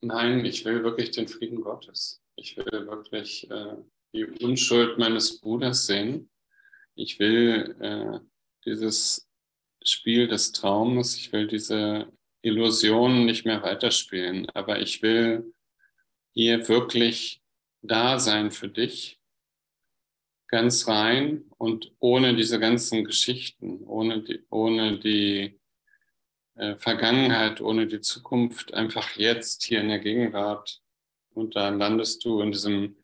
nein, ich will wirklich den Frieden Gottes. Ich will wirklich äh, die Unschuld meines Bruders sehen. Ich will äh, dieses Spiel des Traumes, ich will diese Illusionen nicht mehr weiterspielen, aber ich will hier wirklich da sein für dich, ganz rein und ohne diese ganzen Geschichten, ohne die, ohne die äh, Vergangenheit, ohne die Zukunft, einfach jetzt hier in der Gegenwart. Und da landest du in diesem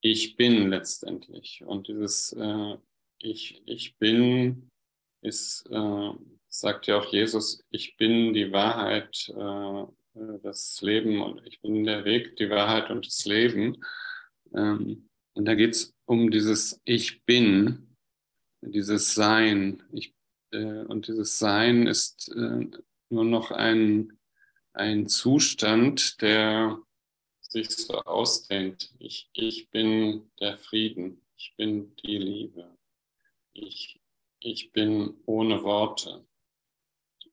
Ich bin letztendlich. Und dieses äh, Ich, ich bin ist, äh, sagt ja auch Jesus, ich bin die Wahrheit, äh, äh, das Leben und ich bin der Weg, die Wahrheit und das Leben. Ähm, und da geht es um dieses Ich bin, dieses Sein. Ich, äh, und dieses Sein ist äh, nur noch ein, ein Zustand, der sich so ausdehnt. Ich, ich bin der Frieden, ich bin die Liebe, ich, ich bin ohne Worte,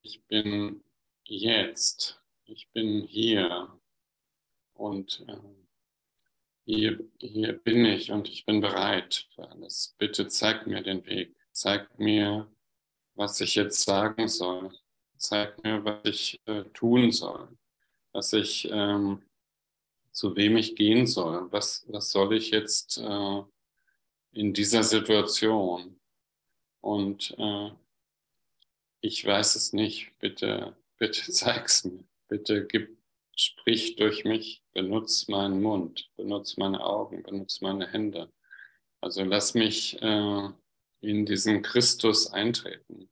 ich bin jetzt, ich bin hier. Und äh, hier, hier bin ich und ich bin bereit für alles. Bitte zeig mir den Weg, zeig mir, was ich jetzt sagen soll, zeig mir, was ich äh, tun soll, was ich, ähm, zu wem ich gehen soll, was, was soll ich jetzt äh, in dieser Situation. Und äh, ich weiß es nicht, bitte, bitte zeig's mir, bitte gib sprich durch mich, benutz meinen Mund, benutz meine Augen, benutz meine Hände. Also lass mich äh, in diesen Christus eintreten.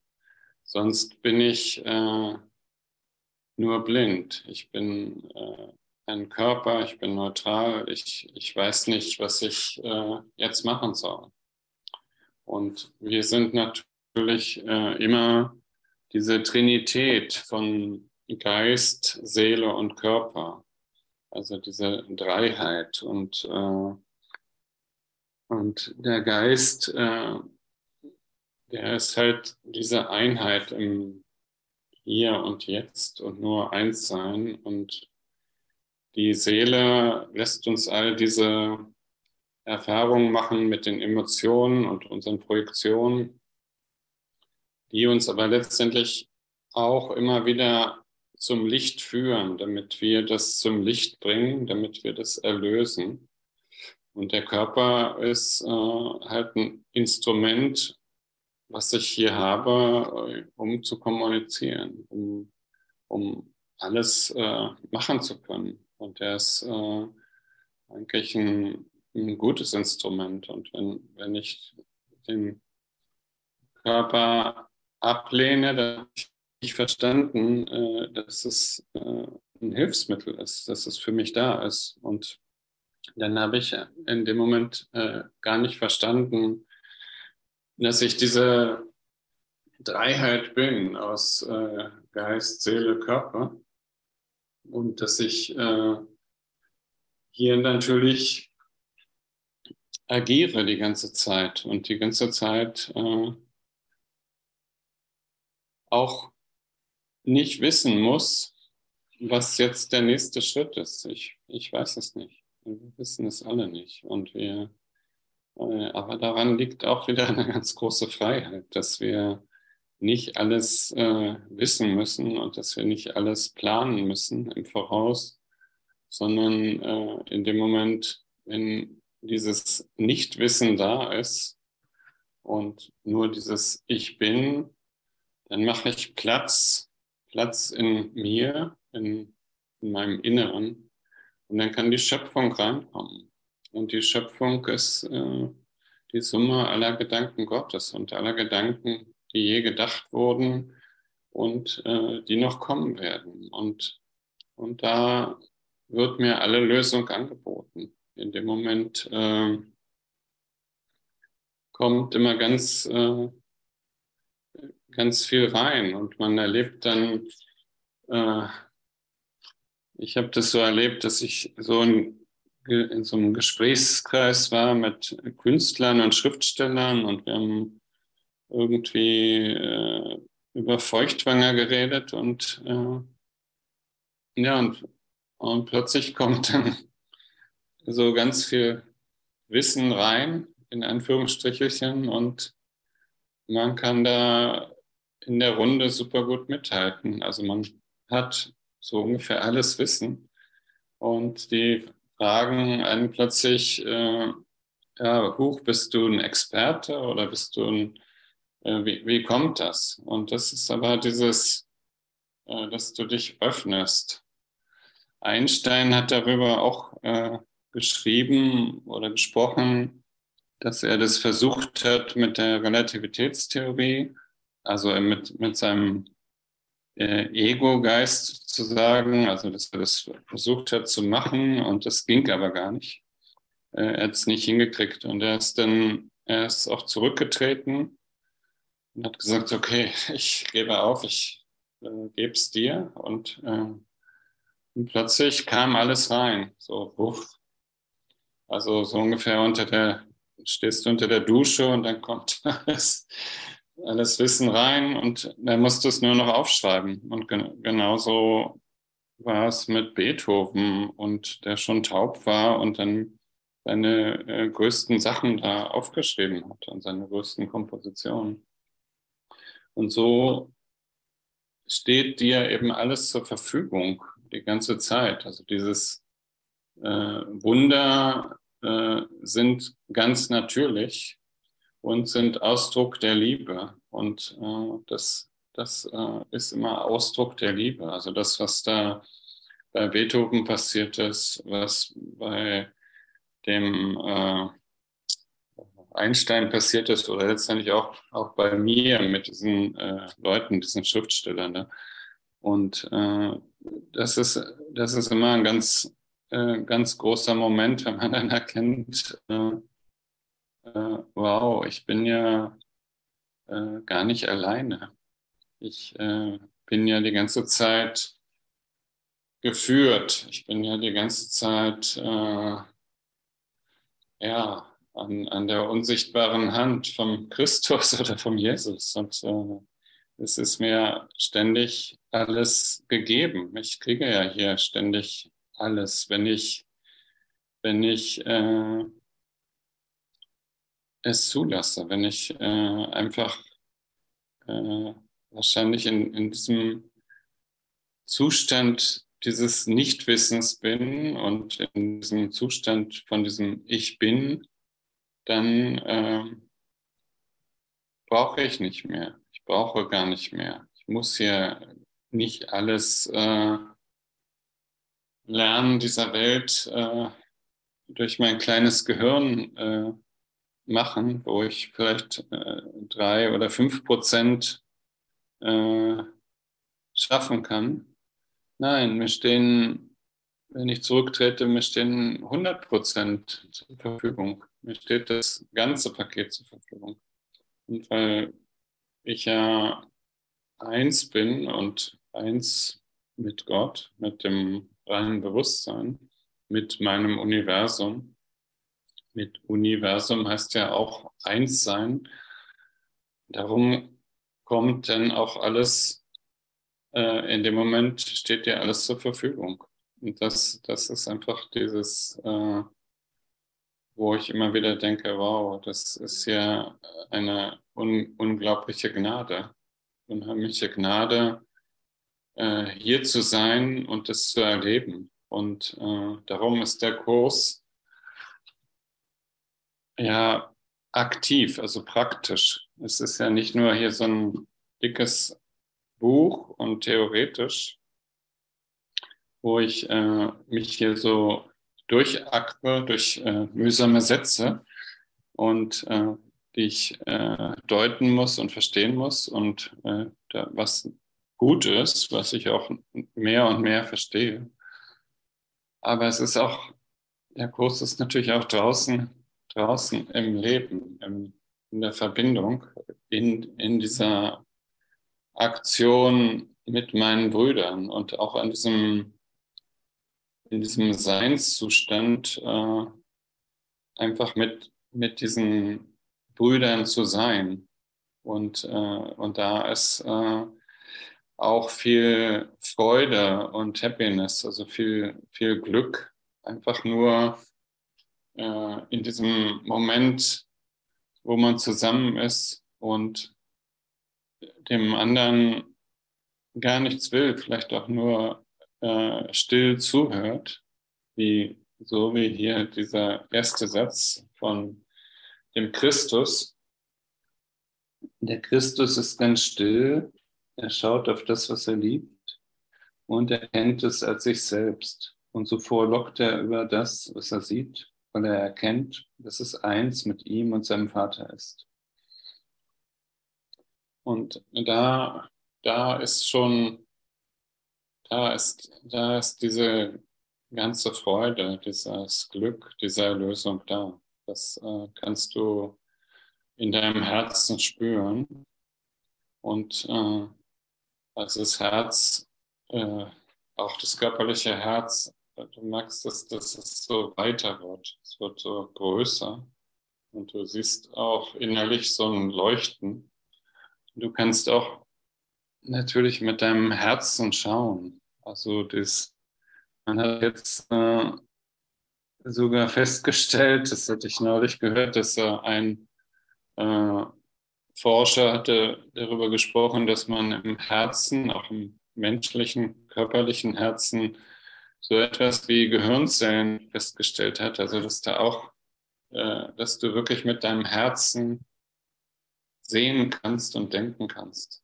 Sonst bin ich äh, nur blind. Ich bin äh, ein Körper, ich bin neutral, ich, ich weiß nicht, was ich äh, jetzt machen soll. Und wir sind natürlich äh, immer diese Trinität von Geist, Seele und Körper. Also diese Dreiheit. Und, äh, und der Geist, äh, der ist halt diese Einheit im Hier und Jetzt und nur eins sein. Und die Seele lässt uns all diese Erfahrungen machen mit den Emotionen und unseren Projektionen, die uns aber letztendlich auch immer wieder zum Licht führen, damit wir das zum Licht bringen, damit wir das erlösen. Und der Körper ist äh, halt ein Instrument, was ich hier habe, äh, um zu kommunizieren, um, um alles äh, machen zu können. Und der ist äh, eigentlich ein, ein, gutes Instrument. Und wenn, wenn ich den Körper ablehne, dann nicht verstanden, äh, dass es äh, ein Hilfsmittel ist, dass es für mich da ist. Und dann habe ich in dem Moment äh, gar nicht verstanden, dass ich diese Dreiheit bin aus äh, Geist, Seele, Körper. Und dass ich äh, hier natürlich agiere die ganze Zeit und die ganze Zeit äh, auch nicht wissen muss, was jetzt der nächste Schritt ist. Ich, ich weiß es nicht. Wir wissen es alle nicht. Und wir, äh, aber daran liegt auch wieder eine ganz große Freiheit, dass wir nicht alles äh, wissen müssen und dass wir nicht alles planen müssen im Voraus, sondern äh, in dem Moment, wenn dieses Nichtwissen da ist und nur dieses Ich bin, dann mache ich Platz Platz in mir, in, in meinem Inneren. Und dann kann die Schöpfung reinkommen. Und die Schöpfung ist äh, die Summe aller Gedanken Gottes und aller Gedanken, die je gedacht wurden und äh, die noch kommen werden. Und, und da wird mir alle Lösung angeboten. In dem Moment äh, kommt immer ganz, äh, ganz viel rein und man erlebt dann, äh, ich habe das so erlebt, dass ich so in, in so einem Gesprächskreis war mit Künstlern und Schriftstellern und wir haben irgendwie äh, über Feuchtwanger geredet und äh, ja, und, und plötzlich kommt dann so ganz viel Wissen rein, in Anführungsstrichelchen, und man kann da in der Runde super gut mithalten. Also man hat so ungefähr alles Wissen und die fragen einen plötzlich, äh, ja, Huch, bist du ein Experte oder bist du ein, äh, wie, wie kommt das? Und das ist aber dieses, äh, dass du dich öffnest. Einstein hat darüber auch äh, geschrieben oder gesprochen, dass er das versucht hat mit der Relativitätstheorie, also mit, mit seinem äh, Ego-Geist zu sagen, also dass er das versucht hat zu machen und das ging aber gar nicht. Äh, er hat es nicht hingekriegt und er ist dann, er ist auch zurückgetreten und hat gesagt, okay, ich gebe auf, ich äh, gebe es dir und, äh, und plötzlich kam alles rein, so wuff, also so ungefähr unter der, stehst du unter der Dusche und dann kommt alles, alles Wissen rein und dann musst du es nur noch aufschreiben. Und gen genauso war es mit Beethoven und der schon taub war und dann seine äh, größten Sachen da aufgeschrieben hat und seine größten Kompositionen. Und so steht dir eben alles zur Verfügung die ganze Zeit. Also dieses äh, Wunder äh, sind ganz natürlich und sind Ausdruck der Liebe. Und äh, das, das äh, ist immer Ausdruck der Liebe. Also das, was da bei Beethoven passiert ist, was bei dem äh, Einstein passiert ist oder letztendlich auch, auch bei mir mit diesen äh, Leuten, diesen Schriftstellern. Ne? Und äh, das, ist, das ist immer ein ganz äh, ganz großer Moment, wenn man dann erkennt, äh, äh, wow, ich bin ja äh, gar nicht alleine. Ich äh, bin ja die ganze Zeit geführt. Ich bin ja die ganze Zeit äh, ja, an, an der unsichtbaren Hand vom Christus oder vom Jesus. Und es ist mir ständig alles gegeben. Ich kriege ja hier ständig alles, wenn ich, wenn ich äh, es zulasse, wenn ich äh, einfach äh, wahrscheinlich in, in diesem Zustand dieses Nichtwissens bin und in diesem Zustand von diesem Ich bin, dann äh, brauche ich nicht mehr. Ich brauche gar nicht mehr. Ich muss hier nicht alles äh, Lernen dieser Welt äh, durch mein kleines Gehirn äh, machen, wo ich vielleicht äh, drei oder fünf Prozent äh, schaffen kann. Nein, mir stehen, wenn ich zurücktrete, mir stehen 100 Prozent zur Verfügung. Mir steht das ganze Paket zur Verfügung. Und weil ich ja eins bin und eins mit Gott, mit dem reinen Bewusstsein, mit meinem Universum. Mit Universum heißt ja auch eins sein. Darum kommt dann auch alles, äh, in dem Moment steht dir alles zur Verfügung. Und das, das ist einfach dieses, äh, wo ich immer wieder denke, wow, das ist ja eine un unglaubliche Gnade, unheimliche Gnade, äh, hier zu sein und das zu erleben. Und äh, darum ist der Kurs ja aktiv, also praktisch. Es ist ja nicht nur hier so ein dickes Buch und theoretisch, wo ich äh, mich hier so durchackere durch äh, mühsame Sätze und äh, die ich äh, deuten muss und verstehen muss und äh, da, was gut ist, was ich auch mehr und mehr verstehe. aber es ist auch, der Kurs ist natürlich auch draußen, draußen im Leben, im, in der Verbindung, in, in dieser Aktion mit meinen Brüdern und auch an diesem, in diesem Seinszustand äh, einfach mit, mit diesen Brüdern zu sein. Und, äh, und da ist äh, auch viel Freude und Happiness, also viel, viel Glück, einfach nur äh, in diesem Moment, wo man zusammen ist und dem anderen gar nichts will, vielleicht auch nur äh, still zuhört, wie so wie hier dieser erste Satz von dem Christus. Der Christus ist ganz still, er schaut auf das, was er liebt und erkennt es als sich selbst. Und so vorlockt er über das, was er sieht, weil er erkennt, dass es eins mit ihm und seinem Vater ist. Und da, da ist schon, da ist, da ist diese ganze Freude, dieses Glück, diese Erlösung da. Das äh, kannst du in deinem Herzen spüren. Und äh, also das Herz, äh, auch das körperliche Herz, du merkst, dass, dass es so weiter wird. Es wird so größer. Und du siehst auch innerlich so ein Leuchten. Du kannst auch natürlich mit deinem Herzen schauen. Also das, man hat jetzt äh, sogar festgestellt, das hatte ich neulich gehört, dass äh, ein äh, Forscher hatte darüber gesprochen, dass man im Herzen, auch im menschlichen, körperlichen Herzen, so etwas wie Gehirnzellen festgestellt hat. Also dass da auch, äh, dass du wirklich mit deinem Herzen sehen kannst und denken kannst.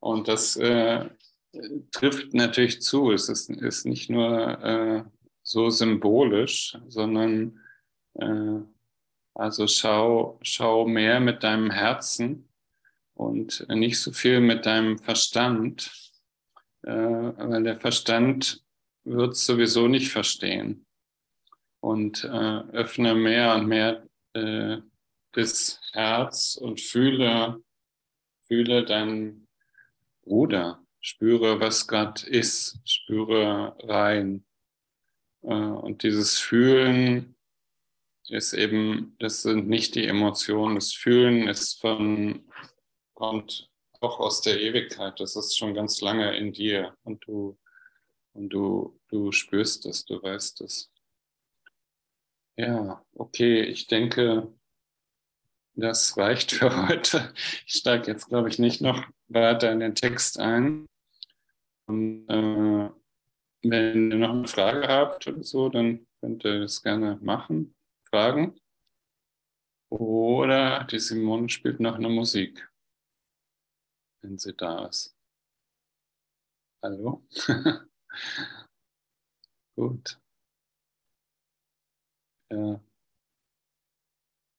Und das äh, trifft natürlich zu. Es ist, ist nicht nur äh, so symbolisch, sondern äh, also schau, schau mehr mit deinem Herzen und nicht so viel mit deinem Verstand, äh, weil der Verstand wird es sowieso nicht verstehen. Und äh, öffne mehr und mehr äh, das Herz und fühle, fühle deinen Bruder, spüre, was gerade ist, spüre rein. Äh, und dieses Fühlen ist eben, das sind nicht die Emotionen. Das Fühlen ist von, kommt auch aus der Ewigkeit. Das ist schon ganz lange in dir und du, und du, du spürst es, du weißt es. Ja, okay, ich denke, das reicht für heute. Ich steige jetzt, glaube ich, nicht noch weiter in den Text ein. Und äh, wenn ihr noch eine Frage habt oder so, dann könnt ihr das gerne machen, fragen. Oder die Simone spielt noch eine Musik, wenn sie da ist. Hallo? Gut. Ja.